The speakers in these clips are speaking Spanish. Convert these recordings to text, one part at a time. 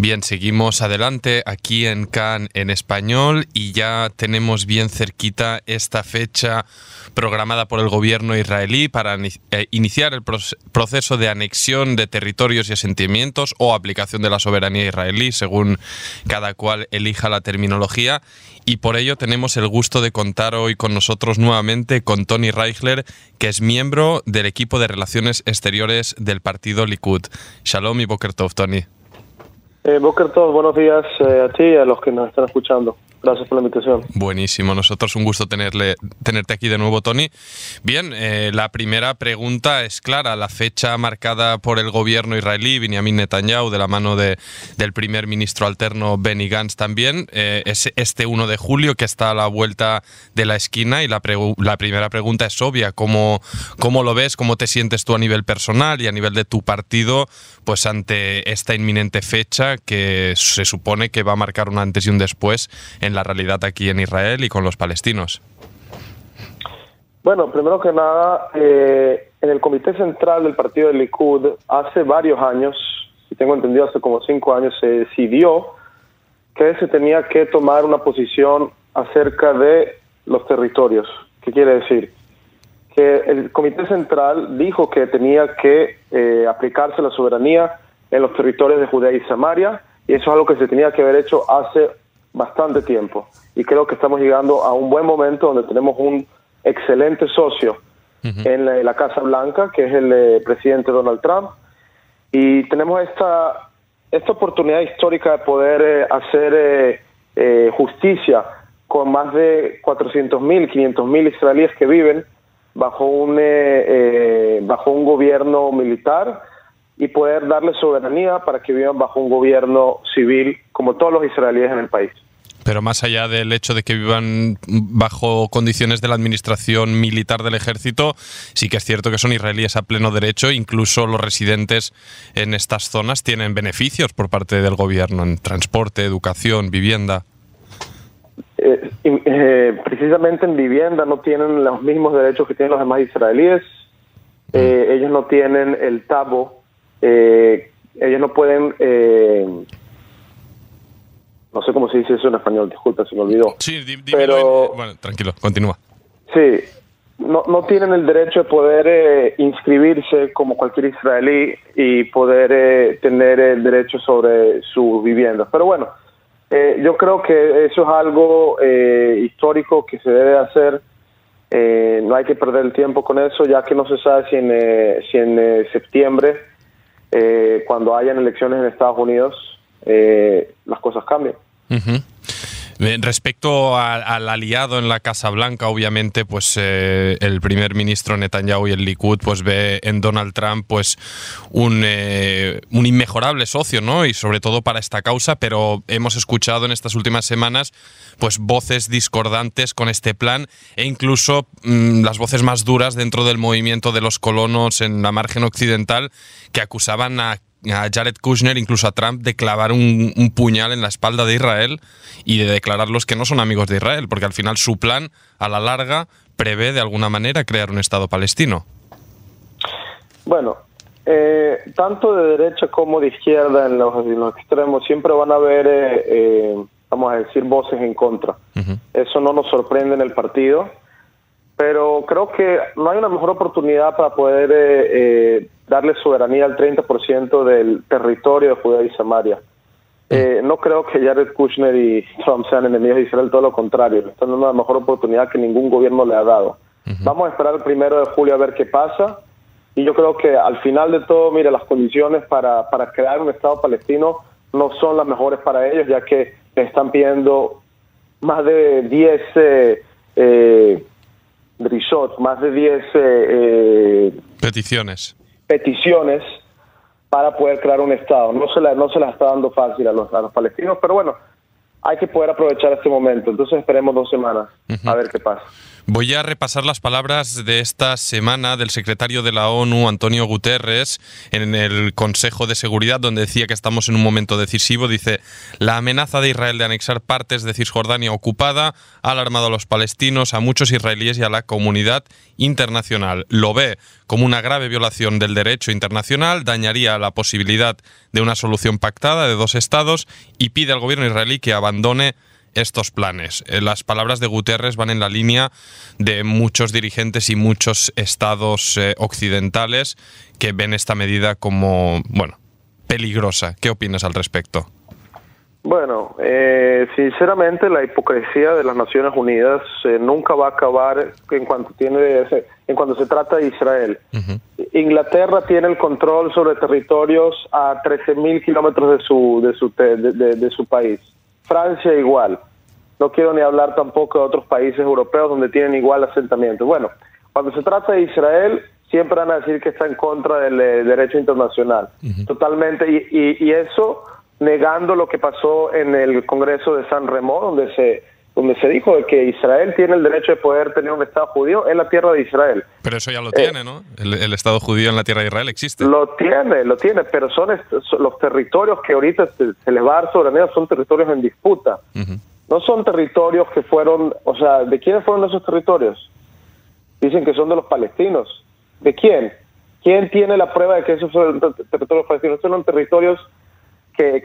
Bien, seguimos adelante aquí en Cannes en español y ya tenemos bien cerquita esta fecha programada por el gobierno israelí para eh, iniciar el proceso de anexión de territorios y asentimientos o aplicación de la soberanía israelí, según cada cual elija la terminología. Y por ello tenemos el gusto de contar hoy con nosotros nuevamente con Tony Reichler, que es miembro del equipo de relaciones exteriores del partido Likud. Shalom y Boker Tov, Tony. Eh, Boker todos, buenos días eh, a ti y a los que nos están escuchando. Gracias por la invitación. Buenísimo, nosotros un gusto tenerle, tenerte aquí de nuevo, Tony. Bien, eh, la primera pregunta es clara. La fecha marcada por el gobierno israelí, Benjamin Netanyahu, de la mano de, del primer ministro alterno Benny Gantz también, eh, es este 1 de julio que está a la vuelta de la esquina. Y la, la primera pregunta es obvia. ¿Cómo, ¿Cómo lo ves? ¿Cómo te sientes tú a nivel personal y a nivel de tu partido pues ante esta inminente fecha que se supone que va a marcar un antes y un después en la realidad aquí en Israel y con los palestinos? Bueno, primero que nada, eh, en el Comité Central del Partido del Likud, hace varios años, si tengo entendido, hace como cinco años, se decidió que se tenía que tomar una posición acerca de los territorios. ¿Qué quiere decir? Que el Comité Central dijo que tenía que eh, aplicarse la soberanía en los territorios de Judea y Samaria, y eso es algo que se tenía que haber hecho hace bastante tiempo. Y creo que estamos llegando a un buen momento donde tenemos un excelente socio en, la, Casa Blanca, que es el eh, presidente Donald Trump, y tenemos esta, esta oportunidad histórica de poder eh, hacer eh, justicia con más de 400.000, 500.000 israelíes que viven bajo un, bajo un gobierno militar y poder darle soberanía para que vivan bajo un gobierno civil como todos los israelíes en el país. Pero más allá del hecho de que vivan bajo condiciones de la administración militar del ejército, sí que es cierto que son israelíes a pleno derecho, incluso los residentes en estas zonas tienen beneficios por parte del gobierno en transporte, educación, vivienda. Eh, eh, precisamente en vivienda no tienen los mismos derechos que tienen los demás israelíes. Eh, mm. ellos no tienen el tabo eh, ellos no pueden, eh, no sé cómo se dice eso en español, disculpa, se me olvidó. Sí, pero, bueno, tranquilo, continúa. Sí, no, no tienen el derecho de poder eh, inscribirse como cualquier israelí y poder eh, tener el derecho sobre su vivienda. Pero bueno, yo creo que eso es algo histórico que se debe hacer. no hay que perder el tiempo con eso, ya que no se sabe si en, si en septiembre eh, cuando hayan elecciones en Estados Unidos, eh, las cosas cambian. Respecto al aliado en la Casa Blanca, obviamente, pues eh, el primer ministro Netanyahu y el Likud pues ve en Donald Trump pues un, eh, un inmejorable socio, ¿no? Y sobre todo para esta causa, pero hemos escuchado en estas últimas semanas pues voces discordantes con este plan e incluso mm, las voces más duras dentro del movimiento de los colonos en la margen occidental que acusaban a a Jared Kushner, incluso a Trump, de clavar un, puñal en la espalda de Israel y de declararlos que no son amigos de Israel, porque al final su plan, a la larga, prevé de alguna manera crear un Estado palestino. Bueno, eh, tanto de derecha como de izquierda en los, extremos siempre van a haber, eh, eh, vamos a decir, voces en contra. Eso no nos sorprende en el partido pero creo que no hay una mejor oportunidad para poder eh, eh, darle soberanía al 30% del territorio de Judea y Samaria. Eh, no creo que Jared Kushner y Trump sean enemigos de Israel, todo lo contrario, están dando una mejor oportunidad que ningún gobierno le ha dado. Vamos a esperar el primero de julio a ver qué pasa. Y yo creo que al final de todo, mire, las condiciones para, para crear un Estado palestino no son las mejores para ellos, ya que están pidiendo más de 10 eh, más de 10 eh, eh, peticiones. peticiones para poder crear un Estado. No se, la, no se las está dando fácil a los, a los palestinos, pero bueno, hay que poder aprovechar este momento. Entonces esperemos dos semanas a ver qué pasa. Voy a repasar las palabras de esta semana del secretario de la ONU, Antonio Guterres, en el Consejo de Seguridad, donde decía que estamos en un momento decisivo. Dice, la amenaza de Israel de anexar partes de Cisjordania ocupada ha alarmado a los palestinos, a muchos israelíes y a la comunidad internacional. Lo ve como una grave violación del derecho internacional, dañaría la posibilidad de una solución pactada de dos estados y pide al gobierno israelí que abandone estos planes. Eh, las palabras de Guterres van en la línea de muchos dirigentes y muchos estados eh, occidentales que ven esta medida como, bueno, peligrosa. ¿Qué opinas al respecto? Bueno, eh, sinceramente la hipocresía de las Naciones Unidas nunca va a acabar en cuanto tiene en cuanto se trata de Israel. Inglaterra tiene el control sobre territorios a 13.000 kilómetros de su de su de su país. Francia igual. No quiero ni hablar tampoco de otros países europeos donde tienen igual asentamiento. Bueno, cuando se trata de Israel, siempre van a decir que está en contra del eh, derecho internacional. Totalmente. Y, eso negando lo que pasó en el Congreso de San Remo, donde se donde se dijo que Israel tiene el derecho de poder tener un Estado judío en la tierra de Israel. Pero eso ya lo tiene, ¿no? El, Estado judío en la tierra de Israel existe. Lo tiene, lo tiene, pero son, los territorios que ahorita se, les va a dar soberanía, son territorios en disputa. No son territorios que fueron, o sea, ¿de quiénes fueron esos territorios? Dicen que son de los palestinos. ¿De quién? ¿Quién tiene la prueba de que esos son territorios palestinos? Son territorios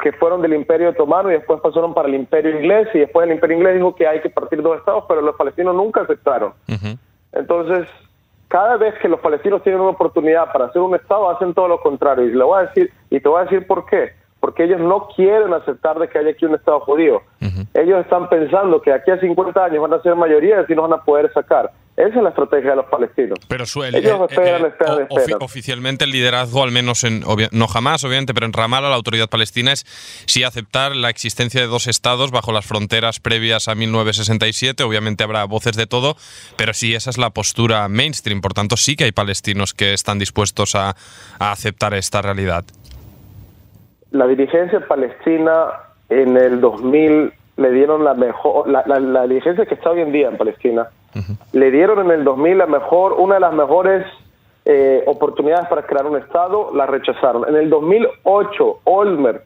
que, fueron del Imperio Otomano y después pasaron para el Imperio Inglés y después el Imperio Inglés dijo que hay que partir dos estados, pero los palestinos nunca aceptaron. Entonces, cada vez que los palestinos tienen una oportunidad para hacer un estado, hacen todo lo contrario. Y le voy a decir, y te voy a decir por qué. Porque ellos no quieren aceptar de que haya aquí un estado judío. Ellos están pensando que aquí a 50 años van a ser mayoría y nos van a poder sacar. Esa es la estrategia de los palestinos. Pero suele, Ellos eh, esperan, esperan, esperan. oficialmente el liderazgo, al menos en, no jamás, obviamente, pero en Ramallah la autoridad palestina es sí aceptar la existencia de dos estados bajo las fronteras previas a 1967. Obviamente habrá voces de todo, pero sí esa es la postura mainstream. Por tanto, sí que hay palestinos que están dispuestos a, aceptar esta realidad. La dirigencia palestina en el 2000 le dieron la mejor, la, la dirigencia que está hoy en día en Palestina le dieron en el 2000 la mejor, una de las mejores eh, oportunidades para crear un Estado, la rechazaron. En el 2008, Olmert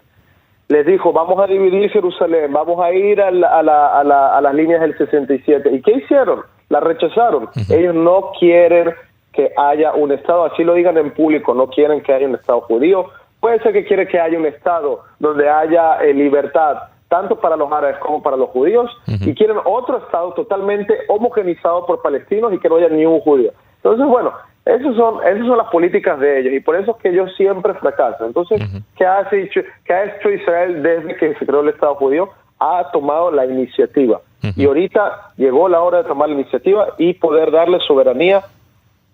les dijo, vamos a dividir Jerusalén, vamos a ir a, las líneas del 67. ¿Y qué hicieron? La rechazaron. Ellos no quieren que haya un Estado, así lo digan en público, no quieren que haya un Estado judío. Puede ser que quieren que haya un Estado donde haya eh, libertad, tanto para los árabes como para los judíos, y quieren otro Estado totalmente homogenizado por palestinos y que no haya ni un judío. Entonces, bueno, esas son, esas son las políticas de ellos, y por eso es que ellos siempre fracasan. Entonces, ¿qué, hace, ¿qué ha hecho Israel desde que se creó el Estado judío? Ha tomado la iniciativa. Y ahorita llegó la hora de tomar la iniciativa y poder darle soberanía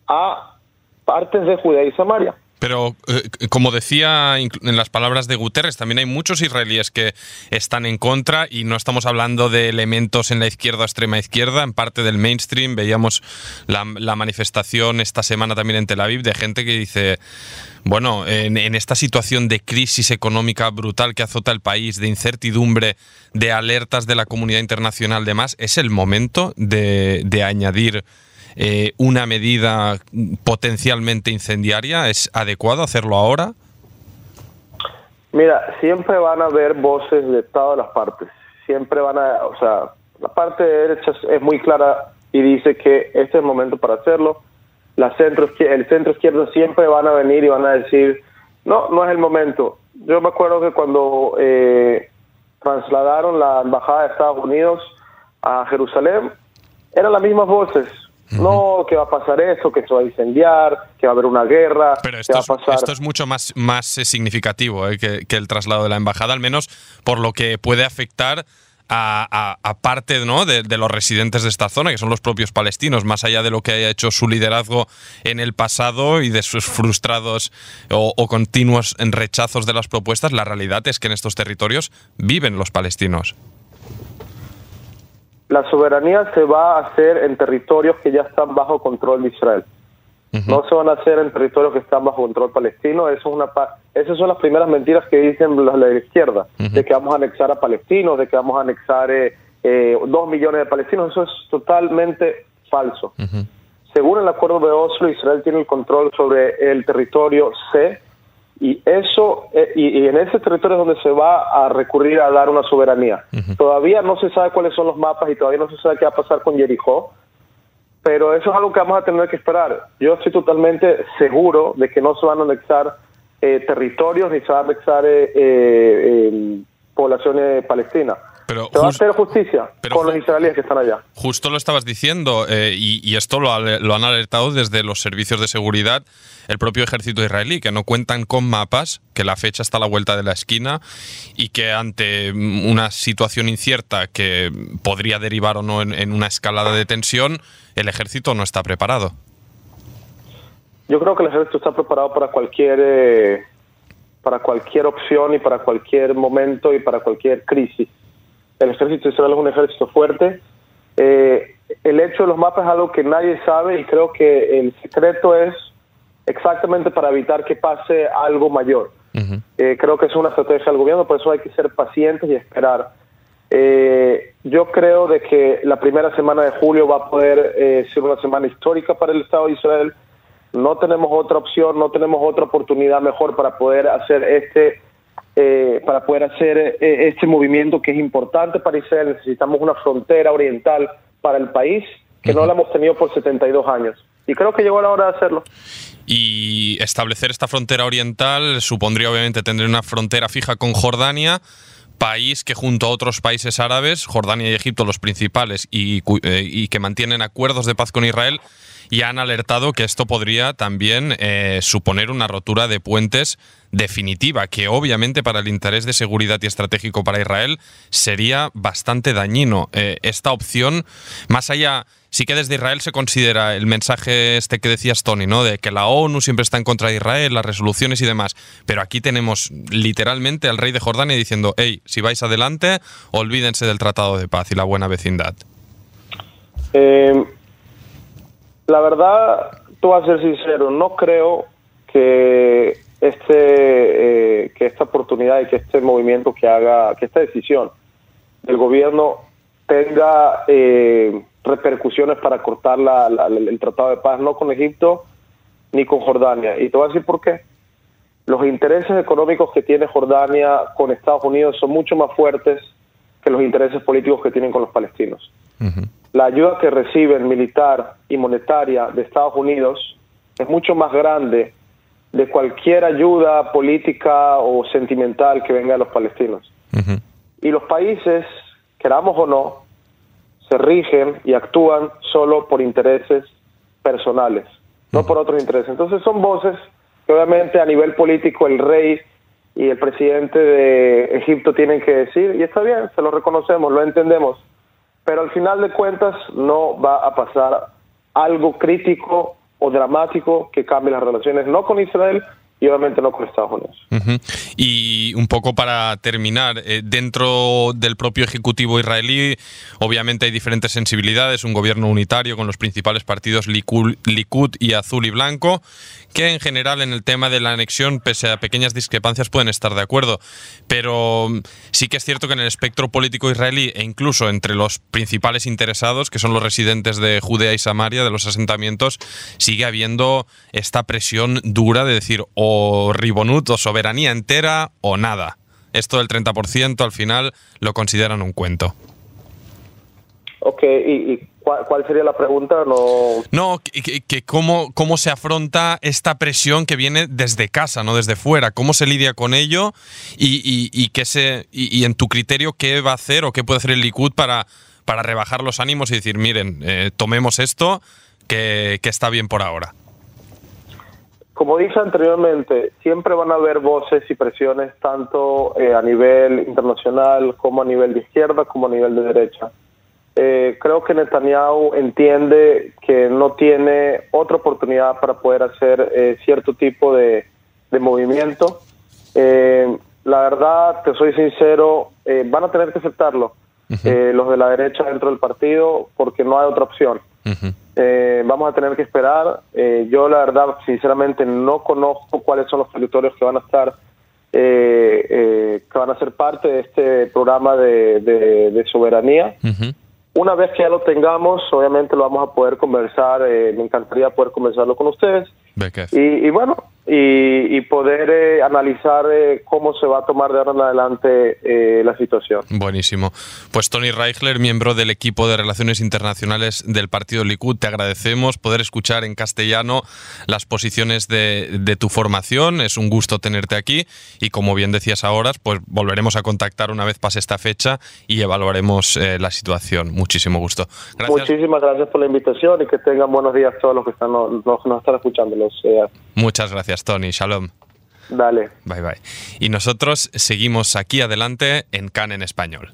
a partes de Judea y Samaria. Pero, eh, como decía en las palabras de Guterres, también hay muchos israelíes que están en contra y no estamos hablando de elementos en la izquierda o extrema izquierda, en parte del mainstream. Veíamos la, manifestación esta semana también en Tel Aviv de gente que dice, bueno, en, esta situación de crisis económica brutal que azota el país, de incertidumbre, de alertas de la comunidad internacional, demás, es el momento de, de añadir eh, una medida potencialmente incendiaria? ¿Es adecuado hacerlo ahora? Mira, siempre van a haber voces de todas las partes. Siempre van a, o sea, la parte derecha es muy clara y dice que este es el momento para hacerlo. La centro, el centro izquierdo siempre van a venir y van a decir, no, no es el momento. Yo me acuerdo que cuando eh, trasladaron la embajada de Estados Unidos a Jerusalén, eran las mismas voces. No, que va a pasar eso, que se va a incendiar, que va a haber una guerra. Pero esto, es, esto es mucho más, más eh, significativo eh, que, el traslado de la embajada, al menos por lo que puede afectar a, parte ¿no? de, los residentes de esta zona, que son los propios palestinos, más allá de lo que haya hecho su liderazgo en el pasado y de sus frustrados o, o continuos rechazos de las propuestas, la realidad es que en estos territorios viven los palestinos la soberanía se va a hacer en territorios que ya están bajo control de Israel. No se van a hacer en territorios que están bajo control palestino. Eso es una esas son las primeras mentiras que dicen los de la izquierda, de que vamos a anexar a palestinos, de que vamos a anexar eh, eh, dos millones de palestinos. Eso es totalmente falso. Según el acuerdo de Oslo, Israel tiene el control sobre el territorio C y eso eh, y, en ese territorio es donde se va a recurrir a dar una soberanía. Todavía no se sabe cuáles son los mapas y todavía no se sabe qué va a pasar con Jericó, pero eso es algo que vamos a tener que esperar. Yo estoy totalmente seguro de que no se van a anexar eh, territorios ni se van a anexar eh, poblaciones palestinas. Pero va a hacer justicia con los israelíes que están allá. Justo lo estabas diciendo, eh, y, esto lo, han alertado desde los servicios de seguridad, el propio ejército israelí, que no cuentan con mapas, que la fecha está a la vuelta de la esquina y que ante una situación incierta que podría derivar o no en, una escalada de tensión, el ejército no está preparado. Yo creo que el ejército está preparado para cualquier eh, para cualquier opción y para cualquier momento y para cualquier crisis el ejército israelí es un ejército fuerte. Eh, el hecho de los mapas es algo que nadie sabe y creo que el secreto es exactamente para evitar que pase algo mayor. Eh, creo que es una estrategia del gobierno, por eso hay que ser pacientes y esperar. Eh, yo creo de que la primera semana de julio va a poder ser una semana histórica para el Estado de Israel. No tenemos otra opción, no tenemos otra oportunidad mejor para poder hacer este eh, para poder hacer eh, este movimiento que es importante para Israel. Necesitamos una frontera oriental para el país que no la hemos tenido por 72 años. Y creo que llegó la hora de hacerlo. Y establecer esta frontera oriental supondría obviamente tener una frontera fija con Jordania, país que junto a otros países árabes, Jordania y Egipto los principales, y, eh, y que mantienen acuerdos de paz con Israel, y han alertado que esto podría también eh, suponer una rotura de puentes definitiva, que obviamente para el interés de seguridad y estratégico para Israel sería bastante dañino. Eh, esta opción, más allá, sí que desde Israel se considera el mensaje este que decías, Tony, ¿no? De que la ONU siempre está en contra de Israel, las resoluciones y demás. Pero aquí tenemos literalmente al rey de Jordania diciendo, hey, si vais adelante, olvídense del Tratado de Paz y la buena vecindad. Eh, la verdad, tú vas a ser sincero, no creo que este eh, que esta oportunidad y que este movimiento que haga, que esta decisión del gobierno tenga eh, repercusiones para cortar la, el tratado de paz, no con Egipto ni con Jordania. Y te voy a decir por qué. Los intereses económicos que tiene Jordania con Estados Unidos son mucho más fuertes que los intereses políticos que tienen con los palestinos la ayuda que reciben militar y monetaria de Estados Unidos es mucho más grande de cualquier ayuda política o sentimental que venga de los palestinos. Y los países, queramos o no, se rigen y actúan solo por intereses personales, no por otros intereses. Entonces son voces que obviamente a nivel político el rey y el presidente de Egipto tienen que decir, y está bien, se lo reconocemos, lo entendemos, pero al final de cuentas no va a pasar algo crítico o dramático que cambie las relaciones, no con Israel, obviamente no con Estados. Y un poco para terminar, eh, dentro del propio Ejecutivo israelí, obviamente hay diferentes sensibilidades, un gobierno unitario con los principales partidos Likud y Azul y Blanco, que en general en el tema de la anexión, pese a pequeñas discrepancias, pueden estar de acuerdo. Pero mm, sí que es cierto que en el espectro político israelí e incluso entre los principales interesados, que son los residentes de Judea y Samaria, de los asentamientos, sigue habiendo esta presión dura de decir o Ribonut o soberanía entera o nada. Esto del 30% al final lo consideran un cuento. Ok, ¿y, cuál, sería la pregunta? No, no que, cómo, cómo se afronta esta presión que viene desde casa, no desde fuera. ¿Cómo se lidia con ello? Y, y, qué se, y, en tu criterio, ¿qué va a hacer o qué puede hacer el Likud para, para rebajar los ánimos y decir, miren, eh, tomemos esto que, que está bien por ahora? Como dije anteriormente, siempre van a haber voces y presiones tanto eh, a nivel internacional como a nivel de izquierda como a nivel de derecha. Eh, creo que Netanyahu entiende que no tiene otra oportunidad para poder hacer eh, cierto tipo de, movimiento. la verdad, te soy sincero, van a tener que aceptarlo los de la derecha dentro del partido porque no hay otra opción. Eh, vamos a tener que esperar. Eh, yo la verdad, sinceramente, no conozco cuáles son los territorios que van a estar, eh, que van a ser parte de este programa de, soberanía. una vez que ya lo tengamos, obviamente lo vamos a poder conversar, eh, me encantaría poder conversarlo con ustedes. Y, y, bueno, y, poder eh, analizar eh, cómo se va a tomar de ahora en adelante eh, la situación. Buenísimo. Pues Tony Reichler, miembro del equipo de Relaciones Internacionales del Partido Likud, te agradecemos poder escuchar en castellano las posiciones de, de, tu formación. Es un gusto tenerte aquí y como bien decías ahora, pues volveremos a contactar una vez pase esta fecha y evaluaremos la situación. Muchísimo gusto. Gracias. Muchísimas gracias por la invitación y que tengan buenos días todos los que están, nos, nos están escuchando. Muchas gracias, Tony. Shalom. Dale. Bye bye. Y nosotros seguimos aquí adelante en CAN en español.